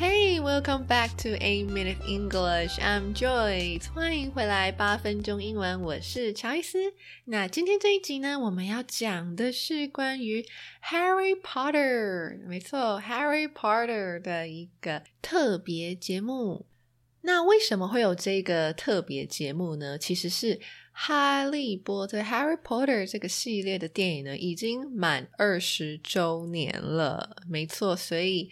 Hey, welcome back to A Minute English. I'm Joyce. 欢迎回来八分钟英文，我是乔伊斯。那今天这一集呢，我们要讲的是关于 Harry Potter，没错，Harry Potter 的一个特别节目。那为什么会有这个特别节目呢？其实是《哈利波特》Harry Potter 这个系列的电影呢，已经满二十周年了，没错，所以。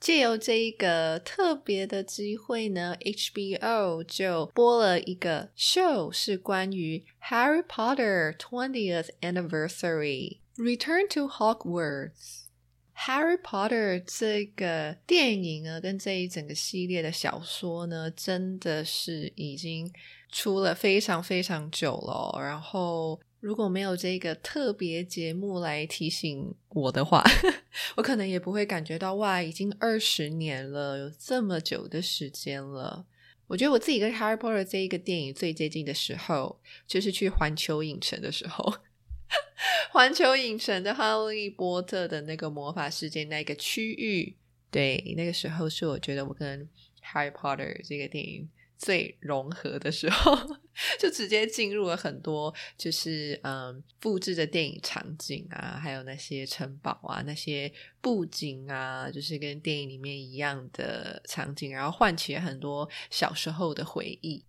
借由这一个特别的机会呢，HBO 就播了一个 show，是关于 Harry Potter twentieth anniversary Return to Hogwarts。Harry Potter 这个电影呢，跟这一整个系列的小说呢，真的是已经出了非常非常久了，然后。如果没有这个特别节目来提醒我的话，我可能也不会感觉到哇，已经二十年了，有这么久的时间了。我觉得我自己跟《Harry Potter》这一个电影最接近的时候，就是去环球影城的时候，环球影城的《哈利波特》的那个魔法世界那个区域，对，那个时候是我觉得我跟《Harry Potter》这个电影。最融合的时候，就直接进入了很多，就是嗯，复制的电影场景啊，还有那些城堡啊，那些布景啊，就是跟电影里面一样的场景，然后唤起了很多小时候的回忆。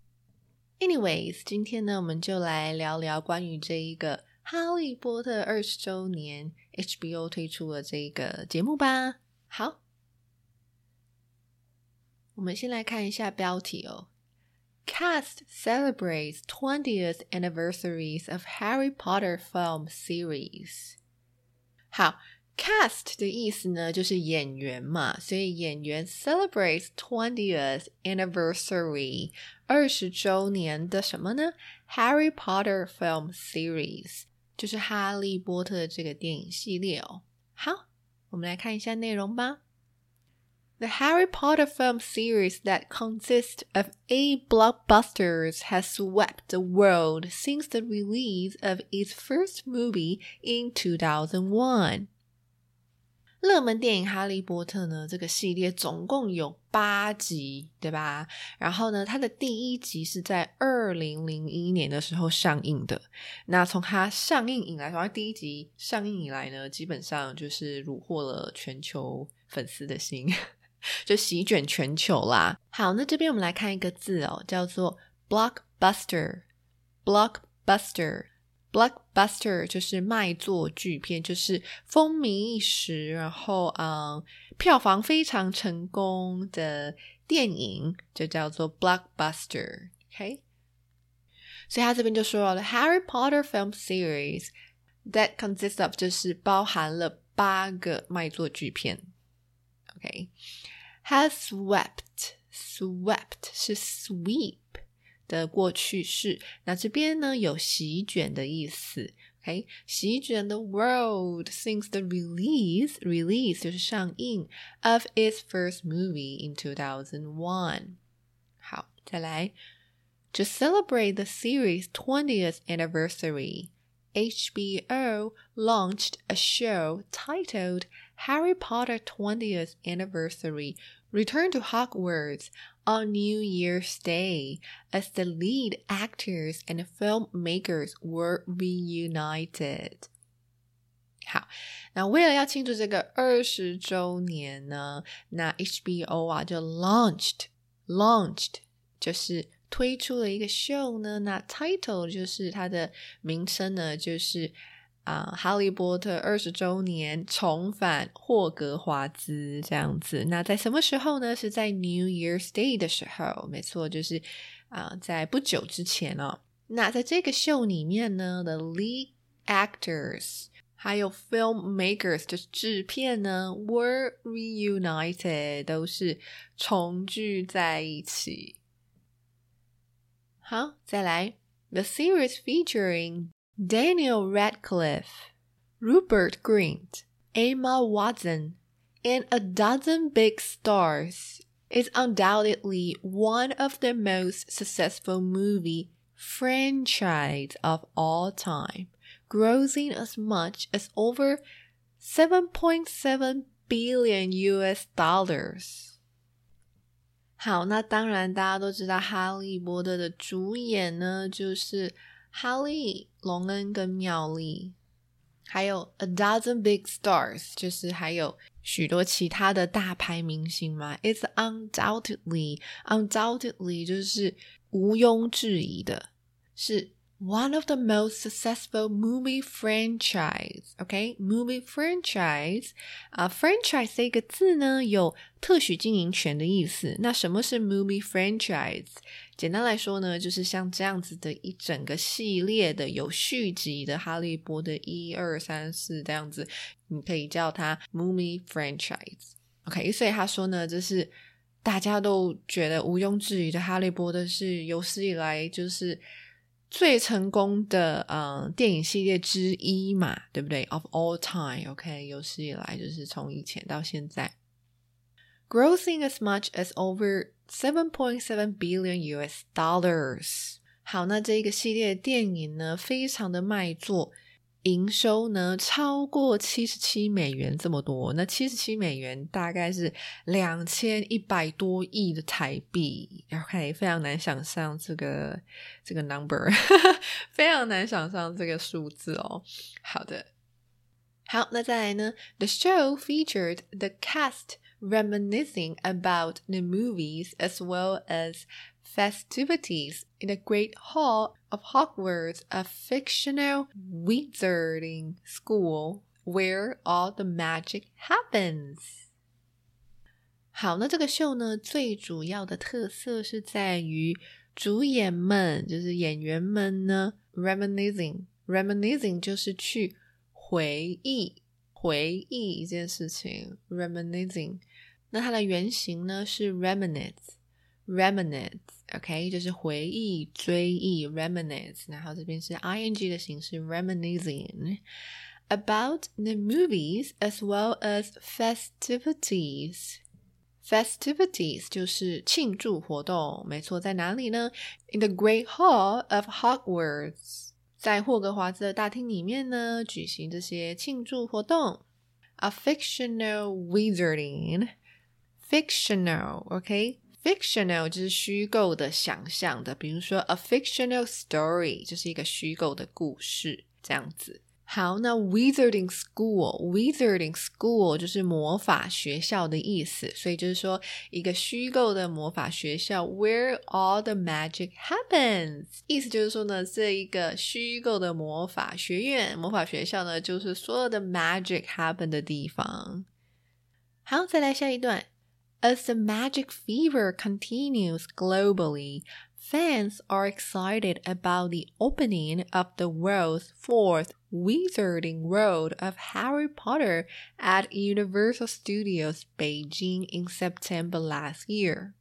Anyways，今天呢，我们就来聊聊关于这一个《哈利波特》二十周年，HBO 推出了这一个节目吧。好，我们先来看一下标题哦。Cast celebrates 20th anniversaries of Harry Potter film series。好，cast 的意思呢就是演员嘛，所以演员 celebrates 20th anniversary 二十周年的什么呢？Harry Potter film series 就是哈利波特这个电影系列哦。好，我们来看一下内容吧。 The Harry Potter film series that consists of eight blockbusters has swept the world since the release of its first movie in 2001. 热门电影《哈利波特》呢，这个系列总共有八集，对吧？然后呢，它的第一集是在二零零一年的时候上映的。那从它上映以来，从它第一集上映以来呢，基本上就是虏获了全球粉丝的心。 就席卷全球啦。好，那这边我们来看一个字哦，叫做 blockbuster。blockbuster，blockbuster 就是卖座巨片，就是风靡一时，然后嗯，票房非常成功的电影，就叫做 blockbuster。OK，所以他这边就说了，Harry Potter film series that consists of 就是包含了八个卖座巨片。OK。has swept swept 是 sweep 的过去式，那这边呢有席卷的意思。OK，席卷 the world since the release release 就是上映 of its first movie in 2001。好，再来，to celebrate the series' 20th anniversary。HBO launched a show titled Harry Potter 20th Anniversary Return to Hogwarts on New Year's Day as the lead actors and filmmakers were reunited. 好，那为了要庆祝这个二十周年呢，那 HBO 啊就 launched launched 就是推出了一个 show 呢，那 title 就是它的名称呢，就是 啊，哈利波特二十周年重返霍格华兹这样子。那在什么时候呢？是在 New Year's Day 的时候，没错，就是啊，在不久之前哦。那在这个秀里面呢，the lead actors 还有 filmmakers 就是制片呢，were reunited 都是重聚在一起。好，再来，the series featuring Daniel Radcliffe, Rupert Grint, Emma Watson, and a dozen big stars is undoubtedly one of the most successful movie franchise of all time, grossing as much as over 7.7 billion US dollars. 好，那当然，大家都知道《哈利波特》的主演呢，就是 哈利、隆恩跟妙丽，还有 a dozen big stars，就是还有许多其他的大牌明星嘛。It's undoubtedly，undoubtedly 就是毋庸置疑的，是。One of the most successful movie franchise. OK, movie franchise 啊、，franchise 这个字呢有特许经营权的意思。那什么是 movie franchise？简单来说呢，就是像这样子的一整个系列的有续集的《哈利波特》一二三四这样子，你可以叫它 movie franchise。OK，所以他说呢，这是大家都觉得毋庸置疑的，《哈利波特》是有史以来就是最成功的嗯电影系列之一嘛，对不对？Of all time，OK，有史以来就是从以前到现在，grossing as much as over seven point seven billion US dollars。好，那这一个系列电影呢，非常的卖座。营收呢超过七十七美元这么多，那七十七美元大概是两千一百多亿的台币，OK，非常难想象这个这个 number，非常难想象这个数字哦。好的，好，那再来呢？The show featured the cast reminiscing about the movies as well as festivities in the Great Hall of Hogwarts, a fictional wizarding school where all the magic happens. 好，那这个秀呢，最主要的特色是在于主演们，就是演员们呢，reminiscing，reminiscing 就是去回忆、回忆一件事情，reminiscing。那它的原型呢是 reminisce。 reminisce，OK，、okay? 就是回忆、追忆，reminisce。然后这边是 ing 的形式，reminiscing about the movies as well as festivities。festivities 就是庆祝活动，没错，在哪里呢？In the Great Hall of Hogwarts，在霍格华兹的大厅里面呢，举行这些庆祝活动。A fictional wizarding，fictional，OK，、okay? Fictional 就是虚构的、想象的，比如说 a fictional story 就是一个虚构的故事，这样子。好，那 wizarding school，wizarding school 就是魔法学校的意思，所以就是说一个虚构的魔法学校，where all the magic happens，意思就是说呢，这一个虚构的魔法学院、魔法学校呢，就是所有的 magic happen 的地方。好，再来下一段。As the magic fever continues globally, fans are excited about the opening of the world's fourth Wizarding World of Harry Potter at Universal Studios Beijing in September last year.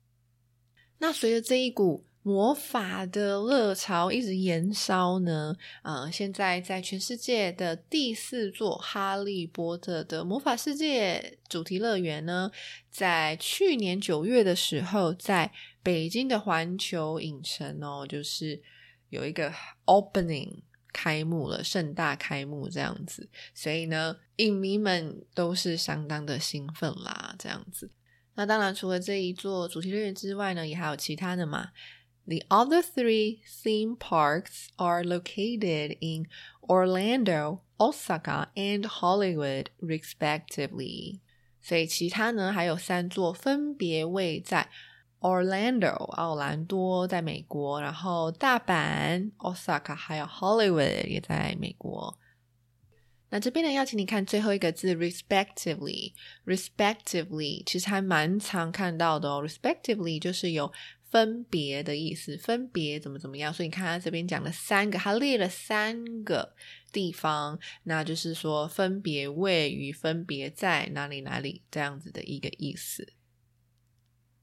那随着这一股 魔法的热潮一直延烧呢，呃，现在在全世界的第四座《哈利波特》的魔法世界主题乐园呢，在去年九月的时候，在北京的环球影城哦，就是有一个 opening 开幕了，盛大开幕这样子，所以呢，影迷们都是相当的兴奋啦，这样子。那当然，除了这一座主题乐园之外呢，也还有其他的嘛。The other three theme parks are located in Orlando, Osaka, and Hollywood, respectively. 所以其他呢还有三座，分别位在 Orlando 奥兰多在美国，然后大阪 Osaka 还有 Hollywood 也在美国。 那这边呢，邀请你看最后一个字，respectively。respectively 其实还蛮常看到的哦。respectively 就是有 分别的意思，分别怎么怎么样。所以你看他这边讲了三个，他列了三个地方，那就是说分别位于、分别在哪里哪里这样子的一个意思。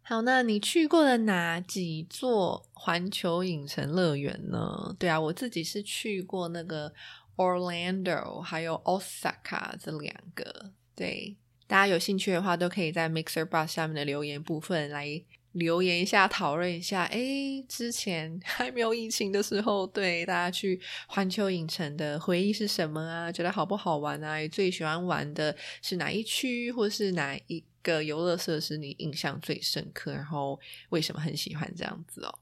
好，那你去过了哪几座环球影城乐园呢？对啊，我自己是去过那个。Orlando 还有 Osaka 这两个，对大家有兴趣的话，都可以在 Mixer Bus 下面的留言部分来留言一下，讨论一下。哎，之前 还没有疫情的时候，对大家去环球影城的回忆是什么啊？觉得好不好玩啊？最喜欢玩的是哪一区，或是哪一个游乐设施你印象最深刻？然后为什么很喜欢这样子哦？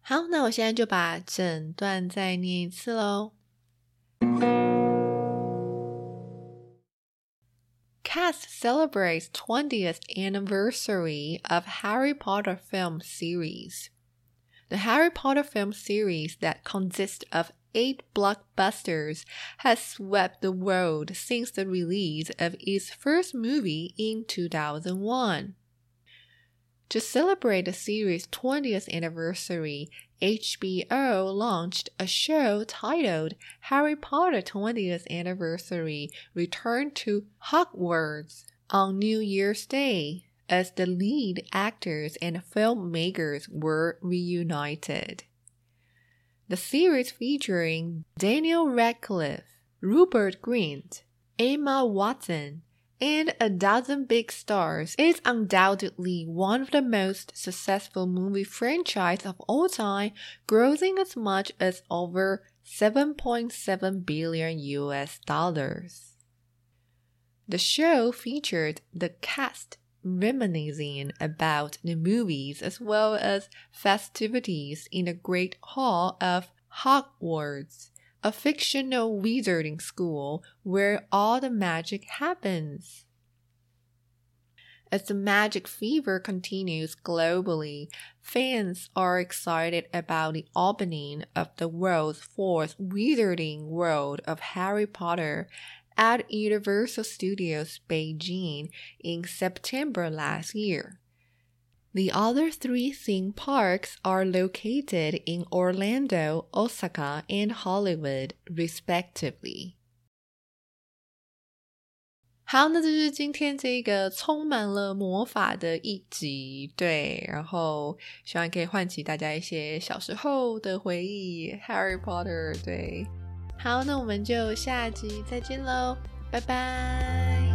好，那我现在就把整段再念一次喽。Cast celebrates 20th anniversary of Harry Potter film series. The Harry Potter film series that consists of eight blockbusters has swept the world since the release of its first movie in 2001. To celebrate the series' 20th anniversary, HBO launched a show titled Harry Potter 20th Anniversary Return to Hogwarts on New Year's Day as the lead actors and filmmakers were reunited. The series featuring Daniel Radcliffe, Rupert Grint, Emma Watson, and a dozen big stars is undoubtedly one of the most successful movie franchises of all time, grossing as much as over 7.7 billion US dollars. The show featured the cast reminiscing about the movies as well as festivities in the Great Hall of Hogwarts a fictional wizarding school where all the magic happens. As the magic fever continues globally, fans are excited about the opening of the world's fourth Wizarding World of Harry Potter at Universal Studios Beijing in September last year. The other three theme parks are located in Orlando, Osaka, and Hollywood, respectively. 好，那这就是今天这个充满了魔法的一集，对，然后希望可以唤起大家一些小时候的回忆，Harry Potter，对。好，那我们就下集再见喽，拜拜。